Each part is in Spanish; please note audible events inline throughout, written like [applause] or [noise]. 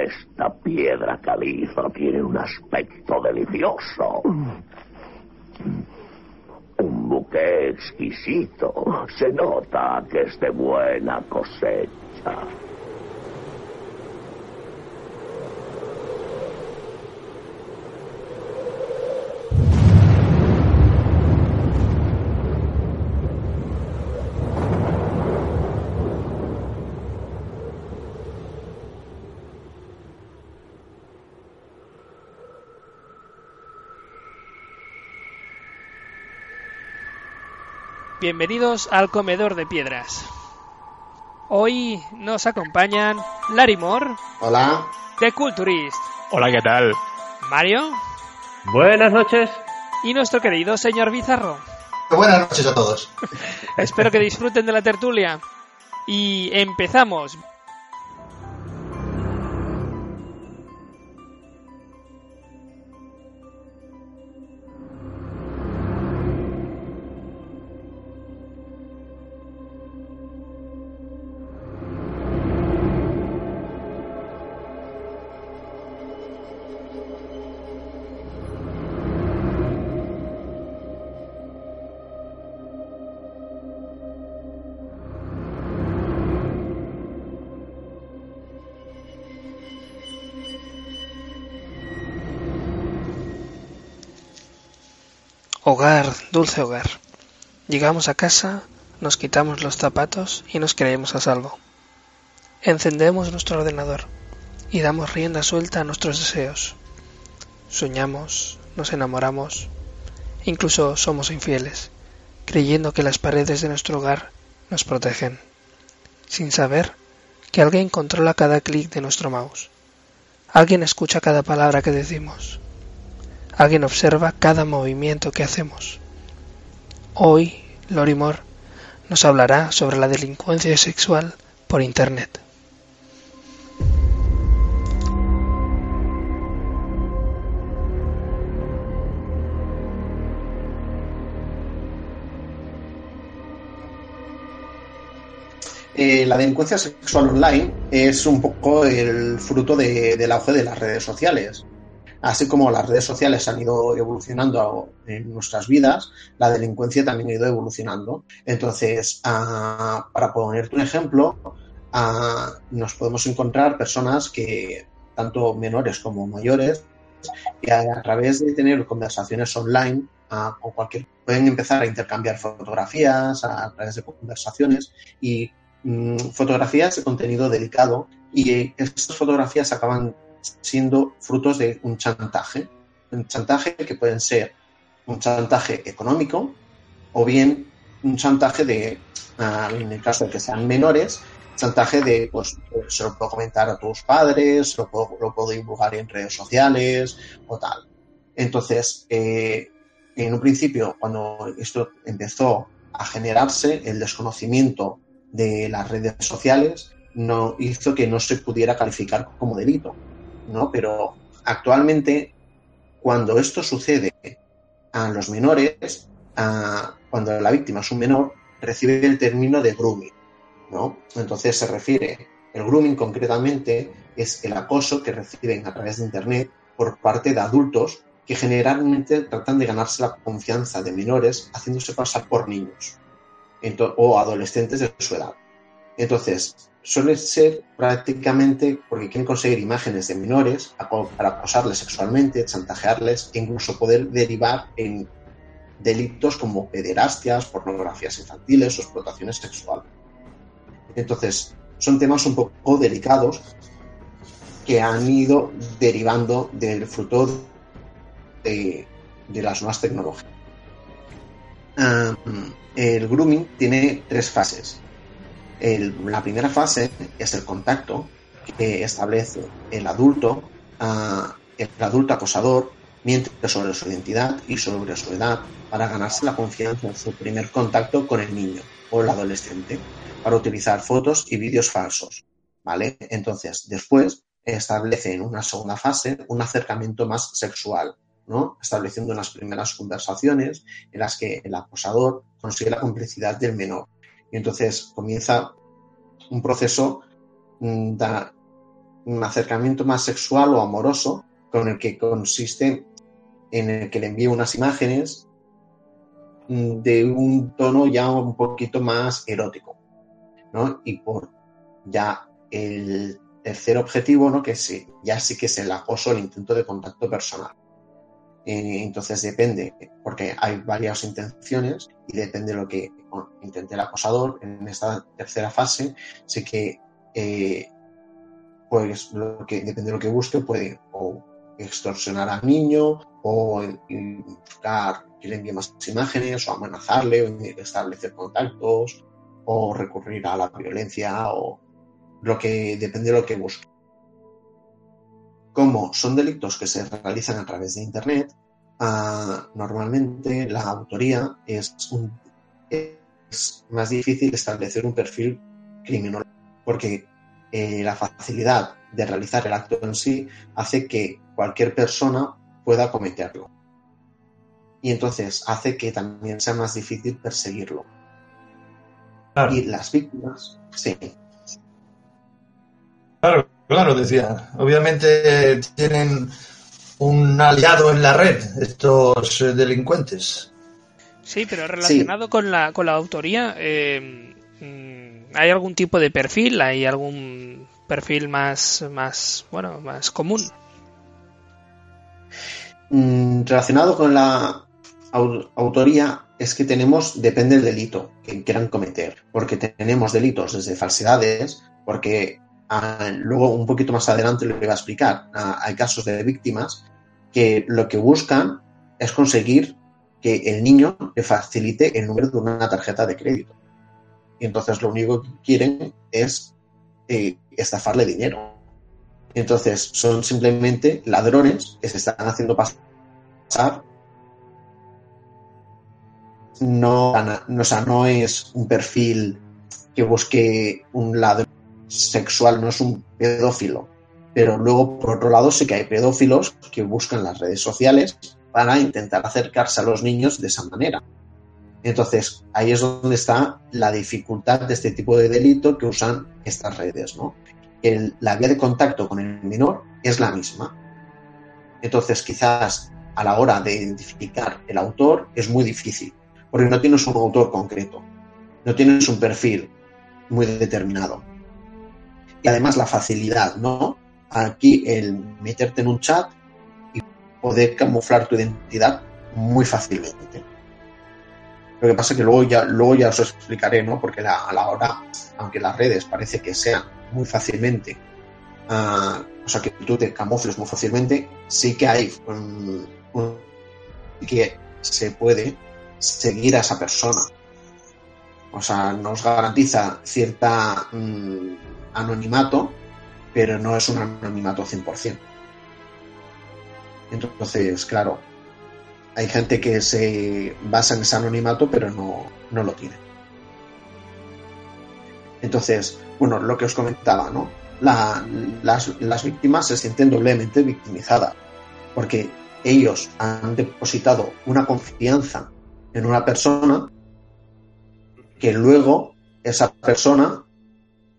Esta piedra caliza tiene un aspecto delicioso. Un buque exquisito. Se nota que es de buena cosecha. Bienvenidos al Comedor de Piedras. Hoy nos acompañan Larimor. Hola. The Culturist. Hola, ¿qué tal? Mario. Buenas noches. Y nuestro querido señor Bizarro. Buenas noches a todos. [laughs] Espero que disfruten de la tertulia. Y empezamos. Hogar, dulce hogar. Llegamos a casa, nos quitamos los zapatos y nos creemos a salvo. Encendemos nuestro ordenador y damos rienda suelta a nuestros deseos. Soñamos, nos enamoramos, incluso somos infieles, creyendo que las paredes de nuestro hogar nos protegen, sin saber que alguien controla cada clic de nuestro mouse. Alguien escucha cada palabra que decimos. Alguien observa cada movimiento que hacemos. Hoy, Lorimor nos hablará sobre la delincuencia sexual por Internet. Eh, la delincuencia sexual online es un poco el fruto de- del auge de las redes sociales. Así como las redes sociales han ido evolucionando en nuestras vidas, la delincuencia también ha ido evolucionando. Entonces, ah, para ponerte un ejemplo, ah, nos podemos encontrar personas que, tanto menores como mayores, que a, través de tener conversaciones online ah, con cualquier, pueden empezar a intercambiar fotografías a, través de conversaciones y mm, fotografías de contenido delicado y estas fotografías acaban siendo frutos de un chantaje. Un chantaje que pueden ser un chantaje económico o bien un chantaje de, ah, en el caso de que sean menores, chantaje de, pues, se lo puedo comentar a tus padres, lo puedo, lo puedo divulgar en redes sociales o tal. Entonces, eh, en un principio, cuando esto empezó a generarse, el desconocimiento de las redes sociales no hizo que no se pudiera calificar como delito, ¿no? Pero actualmente, cuando esto sucede a los menores, cuando la víctima es un menor, recibe el término de grooming, ¿no? Entonces se refiere, el grooming concretamente es el acoso que reciben a través de Internet por parte de adultos que generalmente tratan de ganarse la confianza de menores haciéndose pasar por niños o adolescentes de su edad. Entonces, suele ser prácticamente porque quieren conseguir imágenes de menores para acosarles sexualmente, chantajearles e incluso poder derivar en delitos como pederastias, pornografías infantiles o explotaciones sexuales. Entonces, son temas un poco delicados que han ido derivando del fruto de, las nuevas tecnologías. El grooming tiene tres fases. El- la primera fase es el contacto que establece el adulto, ah, el adulto acosador, miente sobre su identidad y sobre su edad para ganarse la confianza en su primer contacto con el niño o el adolescente, para utilizar fotos y vídeos falsos. ¿Vale? Entonces, después establece en una segunda fase un acercamiento más sexual, ¿no? Estableciendo unas primeras conversaciones en las que el acosador consigue la complicidad del menor. Y entonces comienza un proceso mm, da- un acercamiento más sexual o amoroso con el que consiste en el que le envíe unas imágenes mm, de un tono ya un poquito más erótico, ¿no? Y por ya el tercer objetivo, ¿no? Que sí, ya sí que es el acoso, el intento de contacto personal. Eh, entonces depende, porque hay varias intenciones y depende de lo que intente el acosador en esta tercera fase, sí que eh, pues lo que depende de lo que busque puede o extorsionar al niño o buscar que le envíe más imágenes o amenazarle o establecer contactos o recurrir a la violencia o lo que depende de lo que busque. Como son delitos que se realizan a través de Internet, ah, normalmente la autoría es, es más difícil establecer un perfil criminal porque eh, la facilidad de realizar el acto en sí hace que cualquier persona pueda cometerlo. Y entonces hace que también sea más difícil perseguirlo. Y las víctimas, sí. Claro, claro, decía. Obviamente tienen un aliado en la red, estos eh, delincuentes. Sí, pero relacionado con, la, con la autoría, eh, mm, ¿hay algún tipo de perfil? ¿Hay algún perfil más, más, bueno, más común? Mm, relacionado con la autoría es que tenemos, depende del delito que quieran cometer, porque tenemos delitos desde falsedades, porque luego un poquito más adelante lo voy a explicar, hay casos de víctimas que lo que buscan es conseguir que el niño le facilite el número de una tarjeta de crédito. Y entonces lo único que quieren es eh, estafarle dinero. Entonces son simplemente ladrones que se están haciendo pasar. No, no, o sea, no es un perfil que busque un ladrón sexual, no es un pedófilo. Pero luego, por otro lado, sí que hay pedófilos que buscan las redes sociales para intentar acercarse a los niños de esa manera. Entonces, ahí es donde está la dificultad de este tipo de delito que usan estas redes, ¿no? la vía de contacto con el menor es la misma. Entonces, quizás a la hora de identificar el autor es muy difícil, porque no tienes un autor concreto, no tienes un perfil muy determinado. Y además la facilidad, ¿no? Aquí el meterte en un chat y poder camuflar tu identidad muy fácilmente. Lo que pasa es que luego ya, luego ya os explicaré, ¿no? Porque a la hora, aunque las redes parece que sean muy fácilmente, uh, o sea, que tú te camufles muy fácilmente, sí que hay un, que se puede seguir a esa persona. O sea, nos garantiza cierta mm, anonimato, pero no es un anonimato 100%. Entonces, claro, hay gente que se basa en ese anonimato, pero no, no lo tiene. Entonces, bueno, lo que os comentaba, ¿no? las, las víctimas se sienten doblemente victimizadas, porque ellos han depositado una confianza en una persona que luego esa persona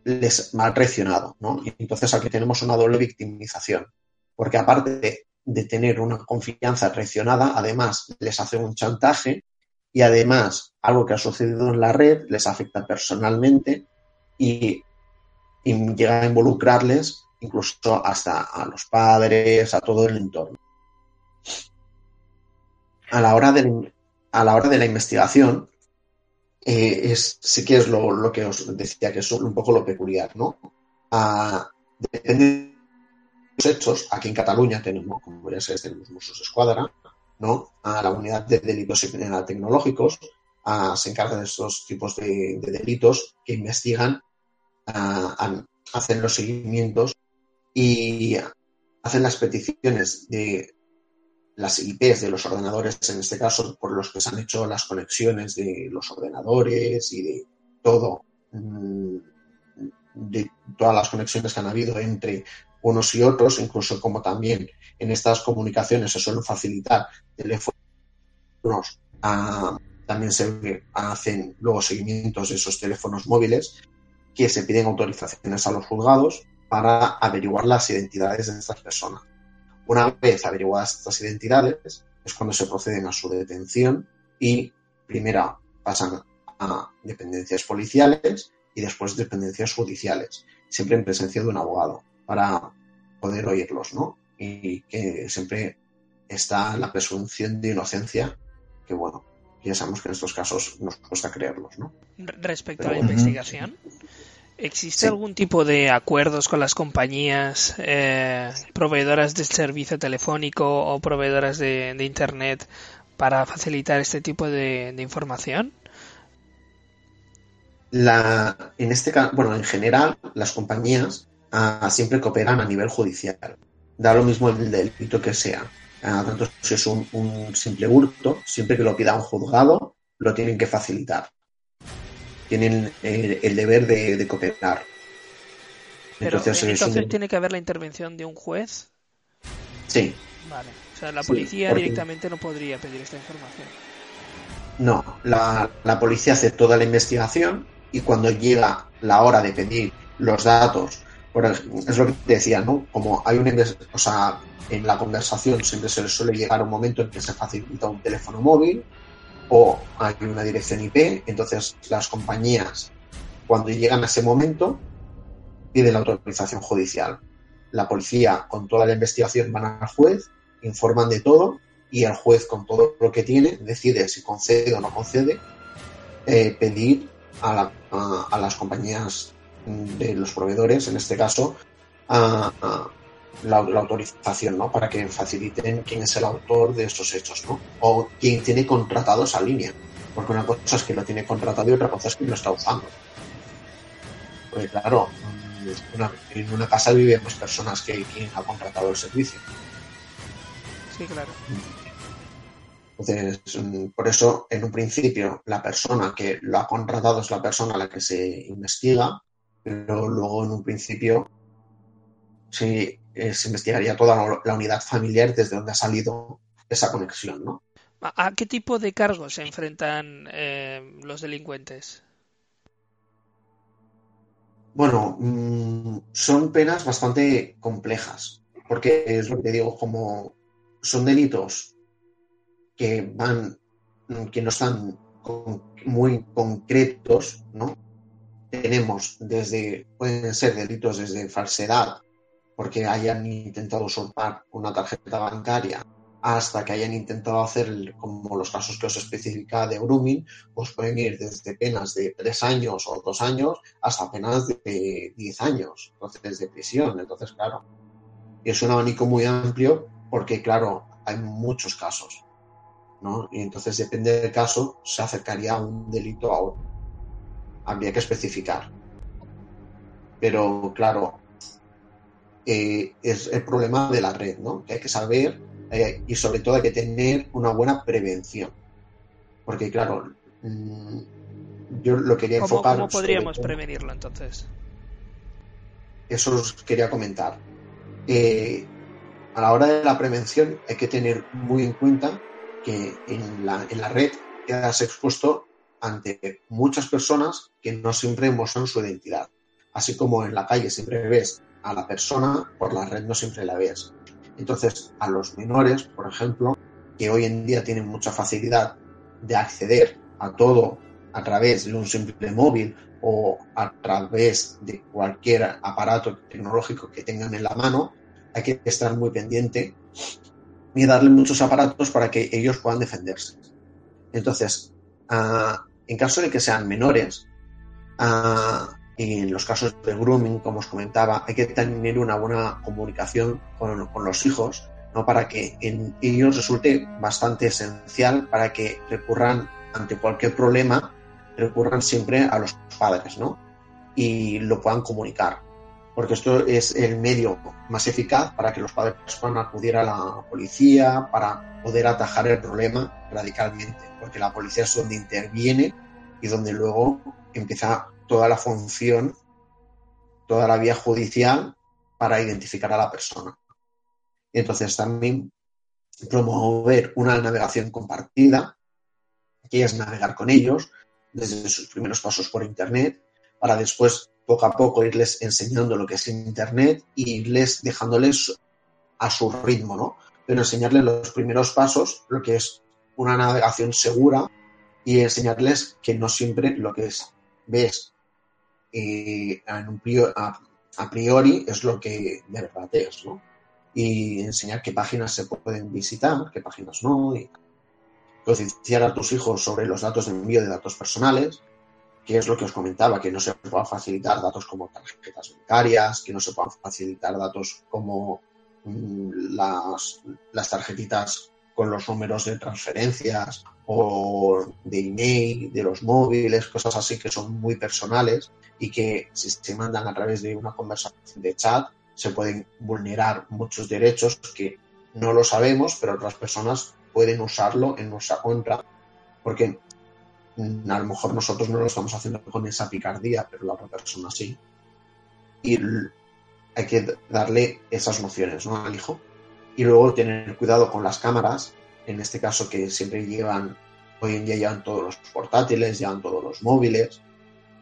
les ha traicionado, ¿no? Y entonces aquí tenemos una doble victimización, porque aparte de tener una confianza traicionada, además les hace un chantaje y además algo que ha sucedido en la red les afecta personalmente y, llega a involucrarles incluso hasta a los padres, a todo el entorno. A la hora de, a la, hora de la investigación, eh, es, sí que es lo, que os decía, que es un poco lo peculiar, ¿no? Ah, depende hechos, aquí en Cataluña tenemos, como ya sabéis, tenemos Mossos Escuadra, ¿no? A la unidad de delitos tecnológicos se encarga de estos tipos de, delitos que investigan, hacen los seguimientos y hacen las peticiones de las IPs de los ordenadores, en este caso, por los que se han hecho las conexiones de los ordenadores y de todo, mm, de todas las conexiones que han habido entre unos y otros, incluso como también en estas comunicaciones se suelen facilitar teléfonos, también se hacen luego seguimientos de esos teléfonos móviles que se piden autorizaciones a los juzgados para averiguar las identidades de estas personas. Una vez averiguadas estas identidades, es cuando se proceden a su detención y primero pasan a dependencias policiales y después dependencias judiciales, siempre en presencia de un abogado, para poder oírlos, ¿no? Y que siempre está la presunción de inocencia, que bueno, ya sabemos que en estos casos nos cuesta creerlos, ¿no? Respecto a la investigación, ¿existe algún tipo de acuerdos con las compañías eh, proveedoras del servicio telefónico o proveedoras de, Internet para facilitar este tipo de, información? La, en este caso, bueno, en general, las compañías ah, siempre cooperan a nivel judicial. Da lo mismo el delito que sea. Ah, tanto si es un, simple hurto, siempre que lo pida un juzgado, lo tienen que facilitar. Tienen el, deber de, cooperar. entonces, tiene que haber la intervención de un juez. Sí. Vale. O sea, la policía directamente no podría pedir esta información. No, la, la, policía hace toda la investigación y cuando llega la hora de pedir los datos, es lo que te decía, ¿no? Como hay un, o sea, en la conversación siempre se suele llegar a un momento en que se facilita un teléfono móvil o hay una dirección IP, entonces las compañías cuando llegan a ese momento piden la autorización judicial. La policía con toda la investigación van al juez, informan de todo y el juez con todo lo que tiene decide si concede o no concede eh, pedir a, a, las compañías de los proveedores, en este caso, a, la, autorización, ¿no? Para que faciliten quién es el autor de estos hechos, ¿no? O quién tiene contratado esa línea. Porque una cosa es que lo tiene contratado y otra cosa es que lo está usando. Pues claro, en una casa vivimos personas que quien ha contratado el servicio. Sí, claro. Entonces, por eso, en un principio, la persona que lo ha contratado es la persona a la que se investiga, pero luego, en un principio, sí, eh, se investigaría toda la unidad familiar desde donde ha salido esa conexión, ¿no? ¿A qué tipo de cargos se enfrentan eh, los delincuentes? Bueno, mm, son penas bastante complejas, porque es lo que te digo, como son delitos que van, que no están muy concretos, ¿no? Tenemos desde, pueden ser delitos desde falsedad, porque hayan intentado usurpar una tarjeta bancaria hasta que hayan intentado hacer como los casos que os especifica de grooming, pues pueden ir desde penas de tres años o dos años hasta penas de diez años, entonces de prisión. Entonces, claro, es un abanico muy amplio porque, claro, hay muchos casos, ¿no? Y entonces, depende del caso, se acercaría a un delito a otro. Habría que especificar. Pero, claro, eh, es el problema de la red, ¿no? Que hay que saber eh, y sobre todo hay que tener una buena prevención. Porque claro, mm, yo lo quería enfocar. ¿Cómo podríamos prevenirlo entonces? Eso os quería comentar. Eh, a la hora de la prevención hay que tener muy en cuenta que en la, en la red quedas expuesto ante muchas personas que no siempre muestran su identidad. Así como en la calle siempre ves a la persona, por la red no siempre la ves. Entonces, a los menores, por ejemplo, que hoy en día tienen mucha facilidad de acceder a todo a través de un simple móvil o a través de cualquier aparato tecnológico que tengan en la mano, hay que estar muy pendiente y darle muchos aparatos para que ellos puedan defenderse. Entonces, ah, en caso de que sean menores, ah, en los casos de grooming, como os comentaba, hay que tener una buena comunicación con, los hijos, ¿no? Para que en ellos resulte bastante esencial para que recurran ante cualquier problema, recurran siempre a los padres, ¿no? Y lo puedan comunicar. Porque esto es el medio más eficaz para que los padres puedan acudir a la policía, para poder atajar el problema radicalmente. Porque la policía es donde interviene y donde luego empieza toda la función, toda la vía judicial para identificar a la persona. entonces también promover una navegación compartida, que es navegar con ellos desde sus primeros pasos por Internet, para después poco a poco irles enseñando lo que es Internet y irles dejándoles a su ritmo, ¿no? Pero enseñarles los primeros pasos, lo que es una navegación segura y enseñarles que no siempre lo que es ves eh, a, priori es lo que de verdad es. Y enseñar qué páginas se pueden visitar, qué páginas no, y concienciar a tus hijos sobre los datos de envío de datos personales, que es lo que os comentaba, que no se puedan facilitar datos como tarjetas bancarias, que no se puedan facilitar datos como mm, las tarjetitas con los números de transferencias o de email, de los móviles, cosas así que son muy personales y que si se mandan a través de una conversación de chat se pueden vulnerar muchos derechos que no lo sabemos, pero otras personas pueden usarlo en nuestra contra porque a lo mejor nosotros no lo estamos haciendo con esa picardía, pero la otra persona sí. Y hay que darle esas nociones ¿no? al hijo. Y luego tener cuidado con las cámaras, en este caso que siempre llevan, hoy en día llevan todos los portátiles, llevan todos los móviles,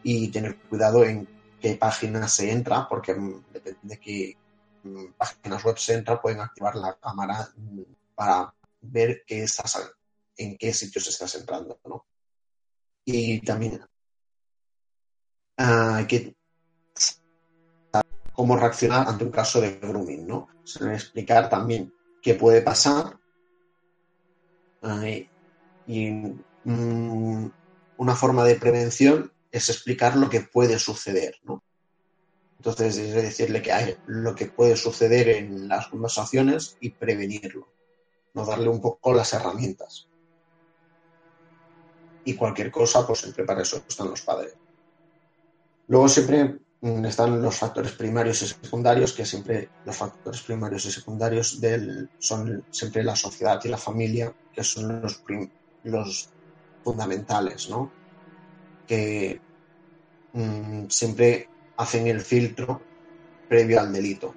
y tener cuidado en qué páginas se entra, porque depende de qué mm, páginas web se entra, pueden activar la cámara mm, para ver qué estás, en qué sitios estás entrando, ¿no? y también hay que cómo reaccionar ante un caso de grooming, ¿no? explicar también qué puede pasar y mm, una forma de prevención es explicar lo que puede suceder, ¿no? Entonces, es decirle que hay lo que puede suceder en las conversaciones y prevenirlo, no darle un poco las herramientas y cualquier cosa, pues siempre para eso están los padres. Luego siempre están los factores primarios y secundarios, que siempre los factores primarios y secundarios del, son siempre la sociedad y la familia, que son los, los fundamentales, ¿no? Que mm, siempre hacen el filtro previo al delito.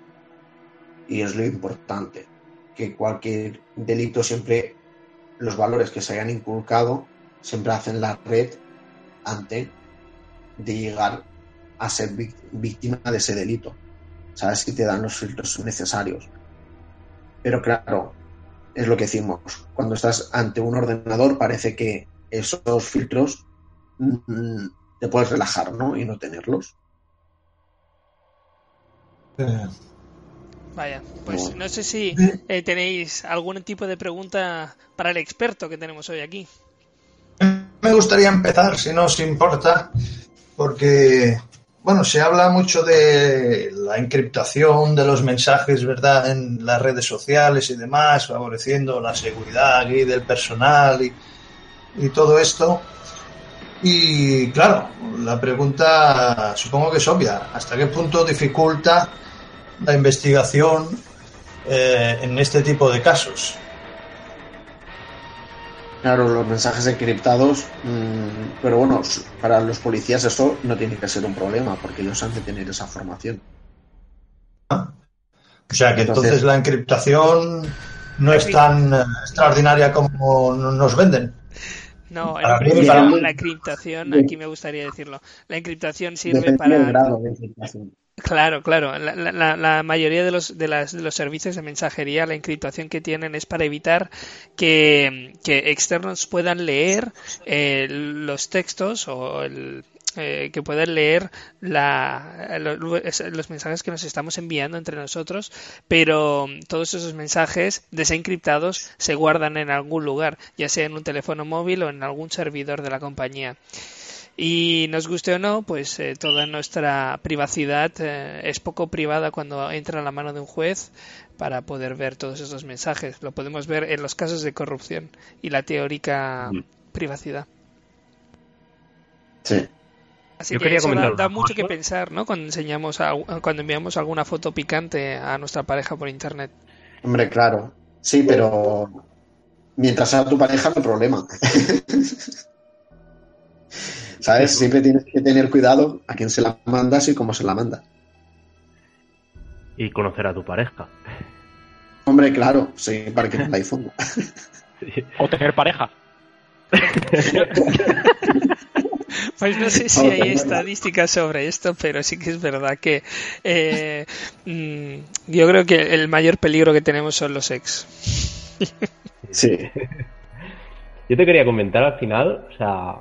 Y es lo importante, que cualquier delito siempre los valores que se hayan inculcado siempre hacen la red antes de llegar a ser víctima de ese delito. Sabes si te dan los filtros necesarios. Pero claro, es lo que decimos. Cuando estás ante un ordenador parece que esos filtros mm, te puedes relajar, ¿no? Y no tenerlos. Vaya, pues no sé si eh, tenéis algún tipo de pregunta para el experto que tenemos hoy aquí. Me gustaría empezar, si no os importa, porque, bueno, se habla mucho de la encriptación de los mensajes, ¿verdad?, en las redes sociales y demás, favoreciendo la seguridad y del personal y, todo esto. Y claro, la pregunta supongo que es obvia. ¿Hasta qué punto dificulta la investigación eh, en este tipo de casos? Claro, los mensajes encriptados, mm, pero bueno, para los policías eso no tiene que ser un problema, porque ellos han de tener esa formación. Ah. O sea que entonces, la encriptación no es tan eh, extraordinaria como nos venden. No, la, encriptación, aquí me gustaría decirlo, la encriptación sirve para... grado de encriptación. Claro, claro. La, mayoría de los, de, las, los servicios de mensajería, la encriptación que tienen es para evitar que, externos puedan leer eh, los textos o el, eh, que puedan leer la, los, mensajes que nos estamos enviando entre nosotros, pero todos esos mensajes desencriptados se guardan en algún lugar, ya sea en un teléfono móvil o en algún servidor de la compañía. Y nos guste o no, pues eh, toda nuestra privacidad eh, es poco privada cuando entra a la mano de un juez para poder ver todos esos mensajes. Lo podemos ver en los casos de corrupción y la teórica mm. privacidad. Sí. Así que eso da, mucho que pensar, ¿no? Cuando enseñamos, cuando enviamos alguna foto picante a nuestra pareja por internet. Hombre, claro. Sí, pero mientras sea tu pareja no hay problema. [laughs] ¿Sabes? Siempre tienes que tener cuidado a quién se la mandas y cómo se la manda. Y conocer a tu pareja. Hombre, claro, sí, para que no fondo. [laughs] O tener pareja. Pues no sé si hay estadísticas sobre esto, pero sí que es verdad que eh, mm, yo creo que el mayor peligro que tenemos son los ex. Sí. [laughs] Yo te quería comentar al final, o sea,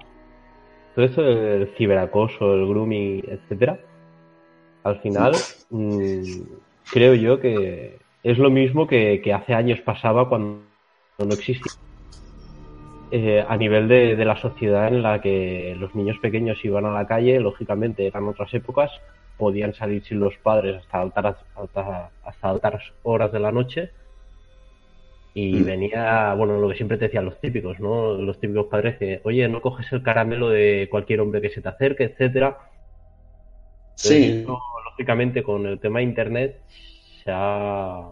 todo esto del ciberacoso, el grooming, etcétera, al final mm, creo yo que es lo mismo que, que hace años pasaba cuando no existía. Eh, a nivel de, de, la sociedad en la que los niños pequeños iban a la calle, lógicamente eran otras épocas, podían salir sin los padres hasta altas, hasta altas horas de la noche y mm. venía, bueno, lo que siempre te decían los típicos, ¿no? Los típicos padres que, oye, no coges el caramelo de cualquier hombre que se te acerque, etcétera. sí. lógicamente, con el tema de Internet se ha...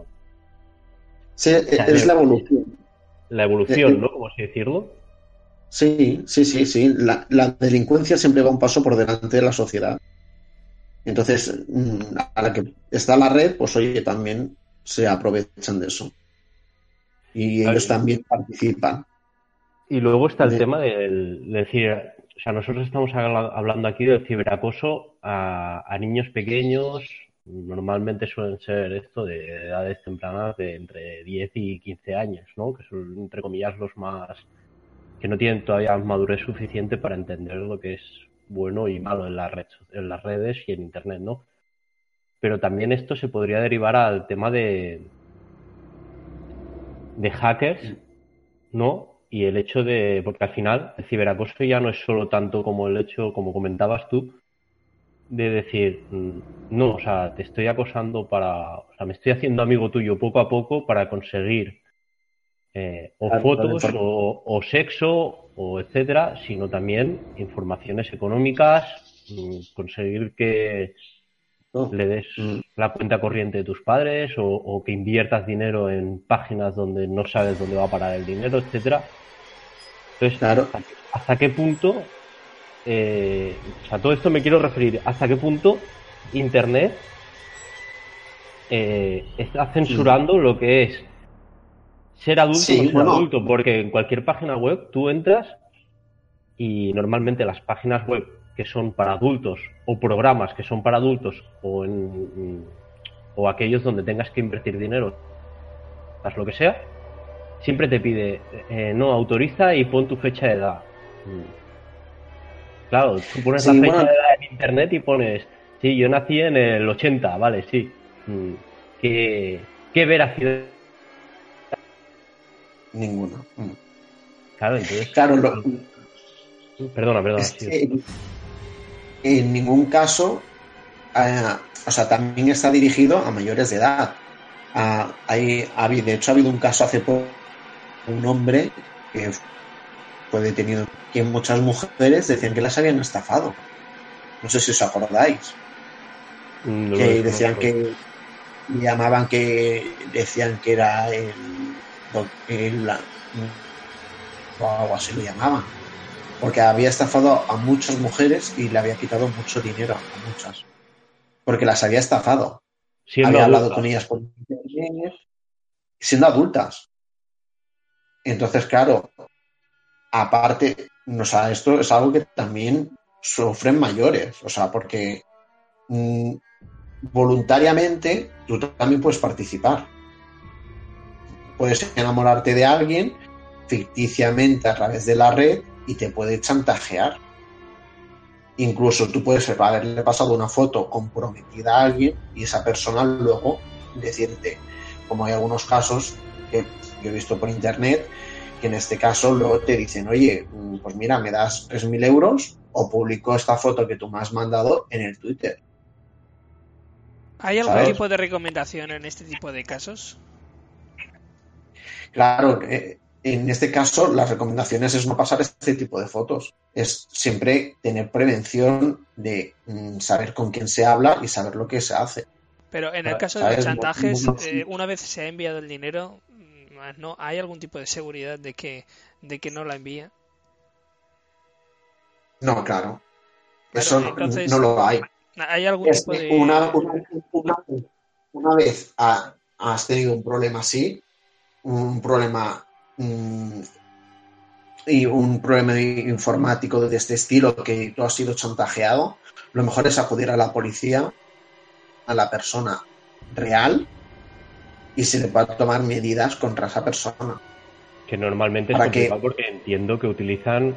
Sí, es la evolución la evolución, ¿no? Como así decirlo. Sí, sí, sí, sí. La, delincuencia siempre va un paso por delante de la sociedad. Entonces, mm, a la que está la red, pues oye, también se aprovechan de eso. Y ellos también participan. Y luego está el tema del, de decir, o sea, nosotros estamos hablando aquí del ciberacoso a, a niños pequeños, normalmente suelen ser esto de edades tempranas de entre 10 y 15 años, ¿no? Que son, entre comillas, los más... que no tienen todavía madurez suficiente para entender lo que es bueno y malo en, la red, en las redes y en Internet, ¿no? Pero también esto se podría derivar al tema de... de hackers, ¿no? Y el hecho de... porque al final el ciberacoso ya no es solo tanto como el hecho, como comentabas tú, de decir, mm, no, o sea, te estoy acosando para, o sea, me estoy haciendo amigo tuyo poco a poco para conseguir eh, o fotos o, sexo o etcétera, sino también informaciones económicas, mm, conseguir que le des mm. la cuenta corriente de tus padres o, que inviertas dinero en páginas donde no sabes dónde va a parar el dinero, etcétera. Entonces, claro. ¿hasta qué punto eh, o sea, todo esto me quiero referir hasta qué punto Internet eh, está censurando lo que es ser adulto o ser adulto, porque en cualquier página web tú entras y normalmente las páginas web que son para adultos o programas que son para adultos o en o aquellos donde tengas que invertir dinero, haz lo que sea, siempre te pide eh, no autoriza y pon tu fecha de edad. Claro, tú pones la fecha de edad en internet y pones, sí, yo nací en el 80, vale, sí. Mm, ¿Qué, qué veracidad? Ninguna. Mm. Claro, entonces. Claro, Perdona, perdona. En ningún caso, eh, o sea, también está dirigido a mayores de edad. Ah, hay, de hecho, ha habido un caso hace poco, un hombre que fue detenido que muchas mujeres decían que las habían estafado. No sé si os acordáis. Mm, que decían que llamaban que decían que era el, el o algo así lo llamaban porque había estafado a muchas mujeres y le había quitado mucho dinero a muchas. Porque las había estafado. Había hablado con ellas por siendo adultas. Entonces claro aparte o sea, esto es algo que también sufren mayores, o sea, porque mm, voluntariamente tú también puedes participar. Puedes enamorarte de alguien ficticiamente a través de la red y te puede chantajear. Incluso tú puedes haberle pasado una foto comprometida a alguien y esa persona luego decirte, como hay algunos casos que yo he visto por internet, que en este caso luego te dicen, oye, mm, pues mira, me das 3.000 euros o publico esta foto que tú me has mandado en el Twitter. ¿Hay algún tipo de recomendación en este tipo de casos? Claro, eh, en este caso las recomendaciones es no pasar este tipo de fotos. Es siempre tener prevención de mm, saber con quién se habla y saber lo que se hace. Pero en el caso de los chantajes, eh, una vez se ha enviado el dinero, ¿no? ¿Hay algún tipo de seguridad de que, de que no la envía? No, claro. Eso no, lo hay. ¿Hay algún tipo de... Una, una, vez has tenido un problema así, un problema mm, y un problema informático de este estilo que tú has sido chantajeado, lo mejor es acudir a la policía, a la persona real y se le va a tomar medidas contra esa persona. Que normalmente Para es que- porque entiendo que utilizan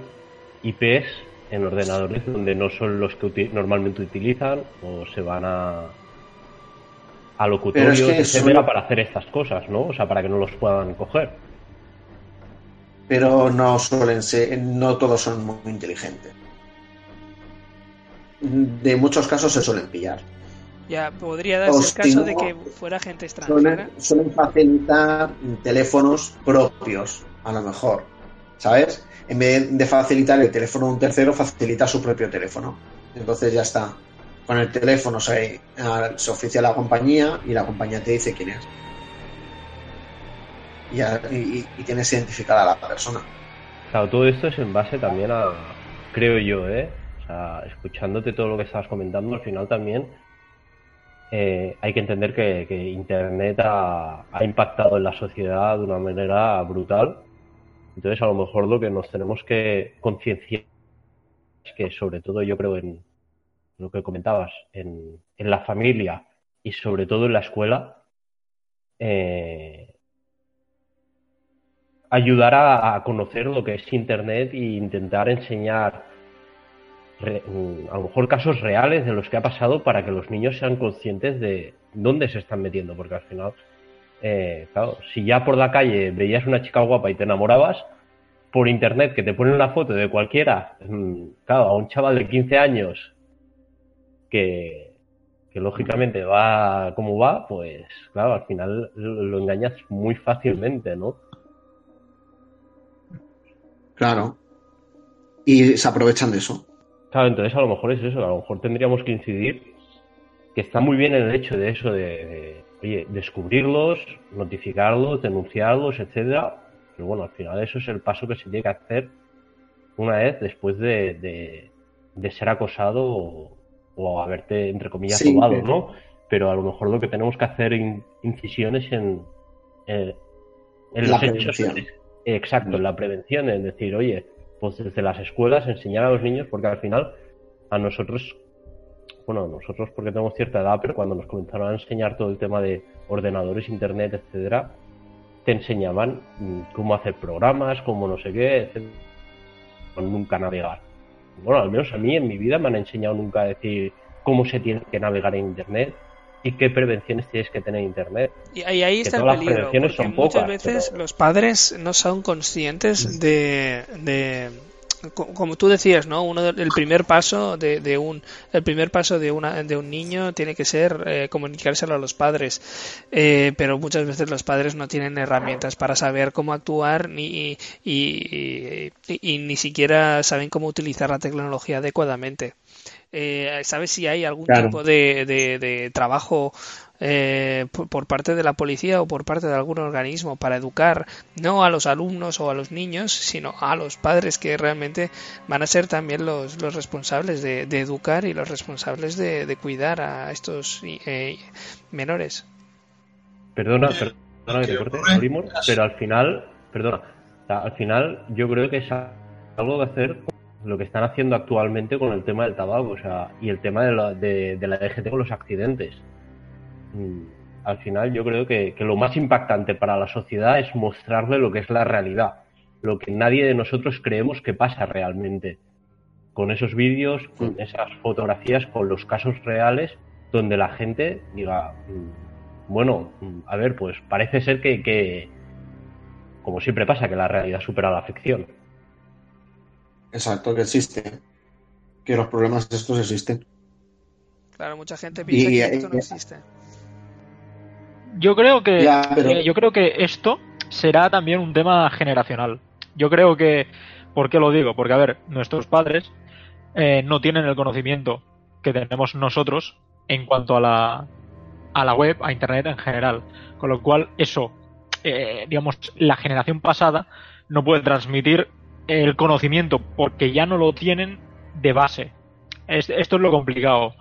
IPs en ordenadores donde no son los que normalmente utilizan o se van a a locutorios, es que etcétera, solo- para hacer estas cosas, ¿no? O sea, para que no los puedan coger. Pero no suelen ser, no todos son muy inteligentes. De muchos casos se suelen pillar. Ya podría darse Os el caso de que fuera gente extranjera. Suelen, suelen facilitar teléfonos propios, a lo mejor. ¿Sabes? En vez de facilitar el teléfono de un tercero, facilita su propio teléfono. Entonces ya está. Con el teléfono se, se oficia la compañía y la compañía te dice quién es. Y, y- y tienes identificada a la persona. Claro, todo esto es en base también a, creo yo, ¿eh? O sea, escuchándote todo lo que estabas comentando, al final también eh, hay que entender que, que Internet ha, ha impactado en la sociedad de una manera brutal. Entonces, a lo mejor lo que nos tenemos que concienciar es que, sobre todo, yo creo en lo que comentabas, en, en la familia y sobre todo en la escuela, eh, ayudar a, conocer lo que es Internet e intentar enseñar mm, a lo mejor casos reales de los que ha pasado para que los niños sean conscientes de dónde se están metiendo, porque al final, eh, claro, si ya por la calle veías una chica guapa y te enamorabas, por internet que te ponen una foto de cualquiera, mm, claro, a un chaval de 15 años que, que lógicamente va como va, pues claro, al final lo engañas muy fácilmente, ¿no? Claro. Y se aprovechan de eso. Claro, entonces a lo mejor es eso, a lo mejor tendríamos que incidir que está muy bien el hecho de eso de, de, oye, descubrirlos, notificarlos, denunciarlos, etcétera, pero bueno, al final eso es el paso que se tiene que hacer una vez después de, de, de ser acosado o, o haberte, entre comillas, Sí, robado, pero- ¿no? Pero a lo mejor lo que tenemos que hacer in- incisiones en, en, en La los hechos. Exacto, la prevención, en decir, oye, pues desde las escuelas enseñar a los niños, porque al final a nosotros, bueno, nosotros porque tenemos cierta edad, pero cuando nos comenzaron a enseñar todo el tema de ordenadores, internet, etcétera, te enseñaban mm, cómo hacer programas, cómo no sé qué, etcétera, nunca navegar. Bueno, al menos a mí en mi vida me han enseñado nunca a decir cómo se tiene que navegar en internet y qué prevenciones tienes que tener en internet. Y ahí, ahí está el peligro, prevenciones porque son muchas pocas, veces pero- los padres no son conscientes de, de co- como tú decías, ¿no? Uno el primer paso de, de un el primer paso de una de un niño tiene que ser eh, comunicárselo a los padres, Eh, pero muchas veces los padres no tienen herramientas para saber cómo actuar ni y, y- y- y ni siquiera saben cómo utilizar la tecnología adecuadamente. Eh, ¿Sabes si hay algún Claro. tipo de, de- de trabajo eh, por, por parte de la policía o por parte de algún organismo para educar no a los alumnos o a los niños, sino a los padres que realmente van a ser también los, los responsables de, de educar y los responsables de, de cuidar a estos eh, menores? Perdona, Eh, perdona que te ¿qué corte, pero al final, perdona, al final yo creo que es algo que hacer lo que están haciendo actualmente con el tema del tabaco, o sea, y el tema de la, de, de la DGT con los accidentes. Mm, Al final yo creo que, que lo más impactante para la sociedad es mostrarle lo que es la realidad, lo que nadie de nosotros creemos que pasa realmente. Con esos vídeos, con esas fotografías, con los casos reales, donde la gente diga, mm, bueno, mm, a ver, pues parece ser que, que, como siempre pasa, que la realidad supera la ficción. Exacto, que existe. Que los problemas estos existen. Claro, mucha gente piensa Y, que esto no existe. Yo creo que Ya, pero- eh, yo creo que esto será también un tema generacional. Yo creo que ¿por qué lo digo? Porque a ver, nuestros padres eh, no tienen el conocimiento que tenemos nosotros en cuanto a la a la web, a internet en general, con lo cual eso eh, digamos la generación pasada no puede transmitir el conocimiento porque ya no lo tienen de base. Es- esto es lo complicado.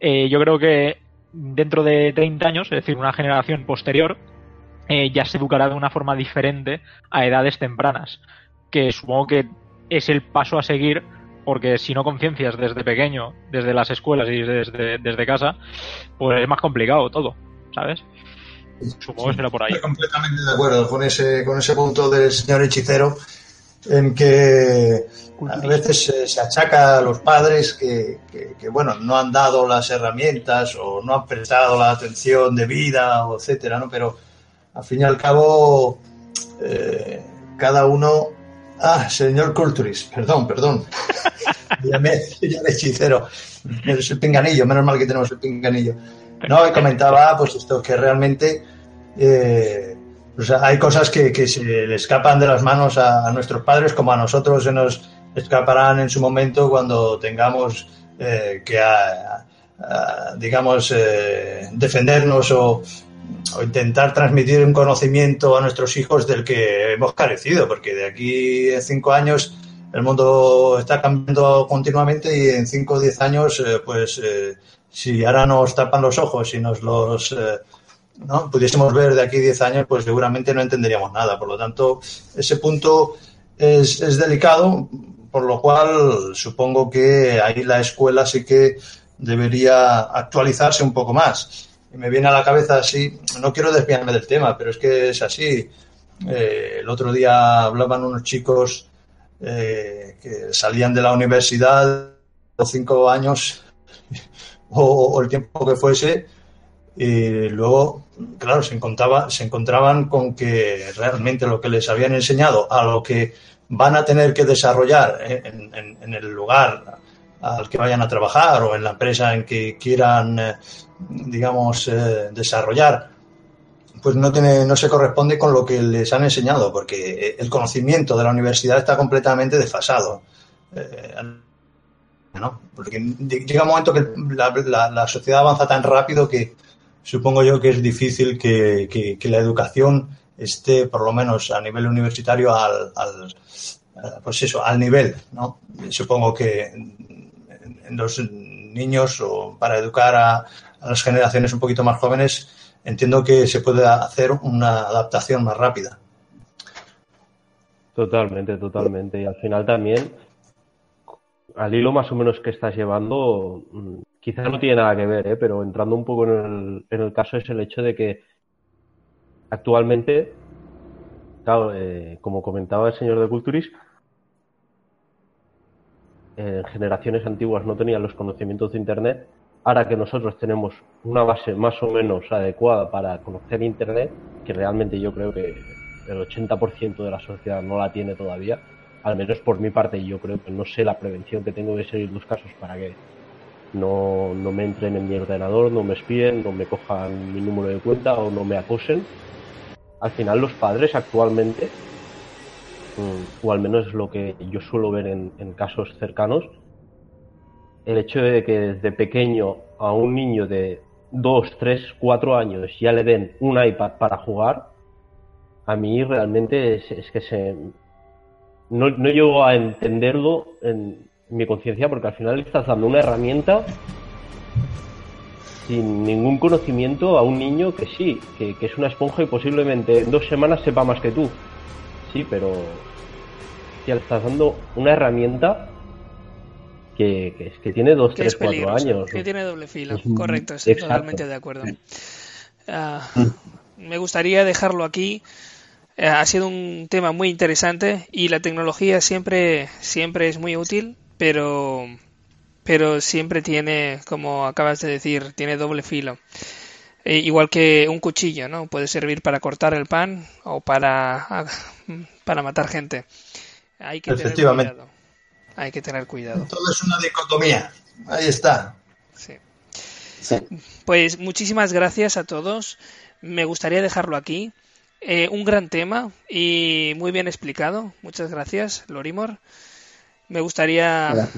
Eh, yo creo que dentro de 30 años, es decir, una generación posterior, eh, ya se educará de una forma diferente a edades tempranas. que supongo que es el paso a seguir porque si no conciencias desde pequeño, desde las escuelas y desde, desde casa, pues es más complicado todo, ¿sabes? Supongo que será por ahí. Estoy completamente de acuerdo con ese, con ese punto del señor hechicero, en que a veces se, achaca a los padres que, que, bueno, no han dado las herramientas o no han prestado la atención debida, o etcétera, ¿no? Pero al fin y al cabo, eh, cada uno Ah, señor Culturis, perdón, perdón. [laughs] ya me hechicero. Es el pinganillo, menos mal que tenemos el pinganillo. No, comentaba pues esto, que realmente eh, hay cosas que, se le escapan de las manos a, nuestros padres como a nosotros se nos escaparán en su momento cuando tengamos eh, que, digamos, eh, defendernos o, o intentar transmitir un conocimiento a nuestros hijos del que hemos carecido, porque de aquí a cinco años el mundo está cambiando continuamente y en cinco o diez años, eh, pues eh, si ahora nos tapan los ojos y nos los ¿no? pudiésemos ver de aquí diez años, pues seguramente no entenderíamos nada. Por lo tanto, ese punto es, es delicado, por lo cual supongo que ahí la escuela sí que debería actualizarse un poco más y me viene a la cabeza así, no quiero desviarme del tema, pero es que es así. Eh, el otro día hablaban unos chicos eh, que salían de la universidad cinco años [laughs] o, el tiempo que fuese y luego, claro, se, encontraba, se encontraban con que realmente lo que les habían enseñado a lo que van a tener que desarrollar en, el lugar al que vayan a trabajar o en la empresa en que quieran eh, digamos, eh, desarrollar, pues no, tiene, no se corresponde con lo que les han enseñado, porque el conocimiento de la universidad está completamente desfasado. Eh, ¿no? Porque llega un momento que la, sociedad avanza tan rápido que supongo yo que es difícil que, la educación esté, por lo menos a nivel universitario, al, al pues eso, al nivel, ¿no? Supongo que en los niños o para educar a, a las generaciones un poquito más jóvenes, entiendo que se puede hacer una adaptación más rápida. Totalmente, totalmente. Y al final también, al hilo más o menos que estás llevando, quizás no tiene nada que ver, ¿eh? pero entrando un poco en el, caso es el hecho de que actualmente, claro, eh, como comentaba el señor de Culturis, en generaciones antiguas no tenían los conocimientos de Internet ahora que nosotros tenemos una base más o menos adecuada para conocer Internet, que realmente yo creo que el 80% de la sociedad no la tiene todavía, al menos por mi parte yo creo que no sé la prevención que tengo que seguir los casos para que no, no me entren en mi ordenador, no me espíen, no me cojan mi número de cuenta o no me acosen. Al final los padres actualmente, mm, o al menos es lo que yo suelo ver en, en casos cercanos, el hecho de que desde pequeño a un niño de 2, 3, 4 años ya le den un iPad para jugar, a mí realmente es, que se... No, no, llego a entenderlo en mi conciencia porque al final le estás dando una herramienta sin ningún conocimiento a un niño que sí, que, que es una esponja y posiblemente en dos semanas sepa más que tú. Sí, pero ya le estás dando una herramienta que, que, tiene dos, tres, cuatro años. Que tiene doble filo, correcto, estoy totalmente de acuerdo. Ah, me gustaría dejarlo aquí. Eh, ha sido un tema muy interesante y la tecnología siempre, siempre es muy útil, pero, pero siempre tiene, como acabas de decir, tiene doble filo. Eh, igual que un cuchillo, ¿no? Puede servir para cortar el pan o para, [laughs] para matar gente. Hay que tener cuidado. Hay que tener cuidado. Todo es una dicotomía. Ahí está. Sí. Pues muchísimas gracias a todos. Me gustaría dejarlo aquí. Eh, un gran tema y muy bien explicado. Muchas gracias, Lorimor. Me gustaría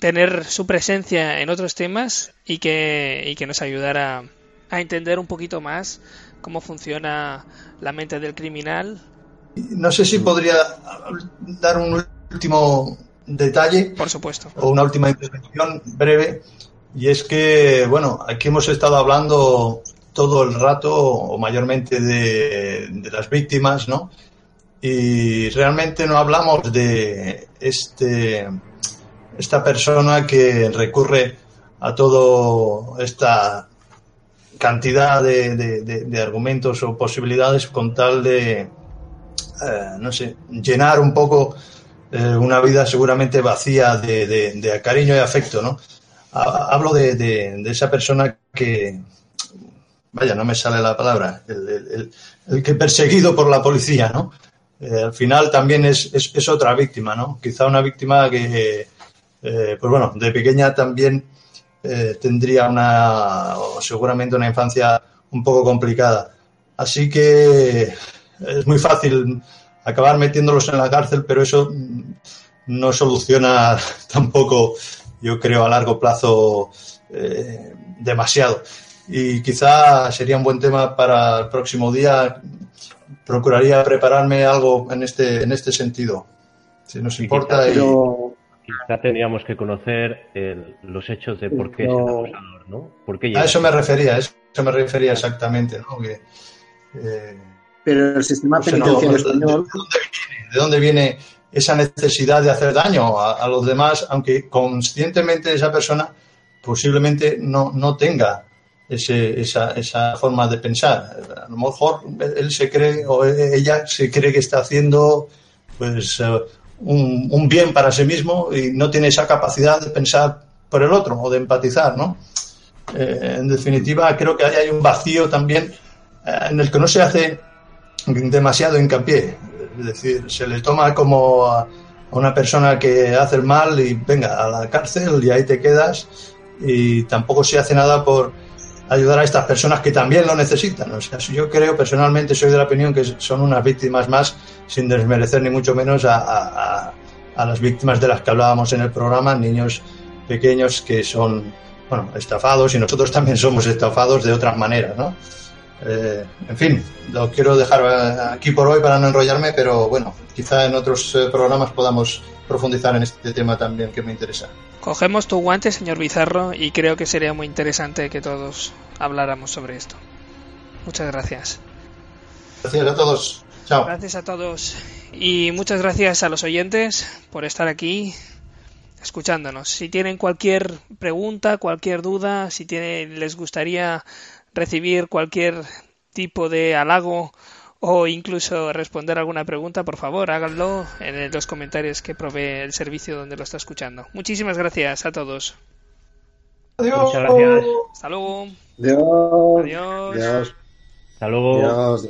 tener su presencia en otros temas y que, y que nos ayudara a entender un poquito más cómo funciona la mente del criminal. No sé si podría dar un último detalle. Por supuesto. O una última intervención breve. Y es que, bueno, aquí hemos estado hablando todo el rato, o mayormente, de, las víctimas, ¿no? Y realmente no hablamos de este esta persona que recurre a toda esta cantidad de, argumentos o posibilidades con tal de, eh, no sé, llenar un poco eh, una vida seguramente vacía de, cariño y afecto, ¿no? Hablo de, esa persona que, vaya, no me sale la palabra, el, el, que perseguido por la policía, ¿no? Eh, al final también es, es, otra víctima, ¿no? Quizá una víctima que, eh, pues bueno, de pequeña también eh, tendría una, seguramente una infancia un poco complicada. Así que es muy fácil acabar metiéndolos en la cárcel, pero eso no soluciona [laughs] tampoco, yo creo, a largo plazo demasiado. Y quizá sería un buen tema para el próximo día. Procuraría prepararme algo en este, en este sentido. Si nos importa. Y... Quizá tendríamos que conocer los hechos de por qué es el abusador, ¿no? a eso me refería, a eso me refería exactamente, ¿no? Eh, Pero el sistema penitenciario español... ¿de dónde, viene, esa necesidad de hacer daño a, los demás, aunque conscientemente esa persona posiblemente no, no tenga ese, esa, esa forma de pensar? A lo mejor él se cree o ella se cree que está haciendo pues eh, un, bien para sí mismo y no tiene esa capacidad de pensar por el otro o de empatizar, ¿no? Eh, en definitiva, creo que hay un vacío también eh, en el que no se hace demasiado hincapié. Es decir, se le toma como a, una persona que hace el mal y venga a la cárcel y ahí te quedas y tampoco se hace nada por ayudar a estas personas que también lo necesitan. O sea, yo creo personalmente, soy de la opinión que son unas víctimas más, sin desmerecer ni mucho menos a, las víctimas de las que hablábamos en el programa, niños pequeños que son, bueno, estafados y nosotros también somos estafados de otras maneras, ¿no? Eh, en fin, lo quiero dejar aquí por hoy para no enrollarme, pero bueno, quizá en otros eh, programas podamos profundizar en este tema también que me interesa. Cogemos tu guante, señor Bizarro, y creo que sería muy interesante que todos habláramos sobre esto. Muchas gracias. Gracias a todos. Chao. Gracias a todos. Y muchas gracias a los oyentes por estar aquí escuchándonos. Si tienen cualquier pregunta, cualquier duda, si tienen, les gustaría recibir cualquier tipo de halago o incluso responder alguna pregunta, por favor, háganlo en los comentarios que provee el servicio donde lo está escuchando. Muchísimas gracias a todos. Adiós. Muchas gracias. Hasta luego. Adiós. Adiós. Hasta luego. Adiós.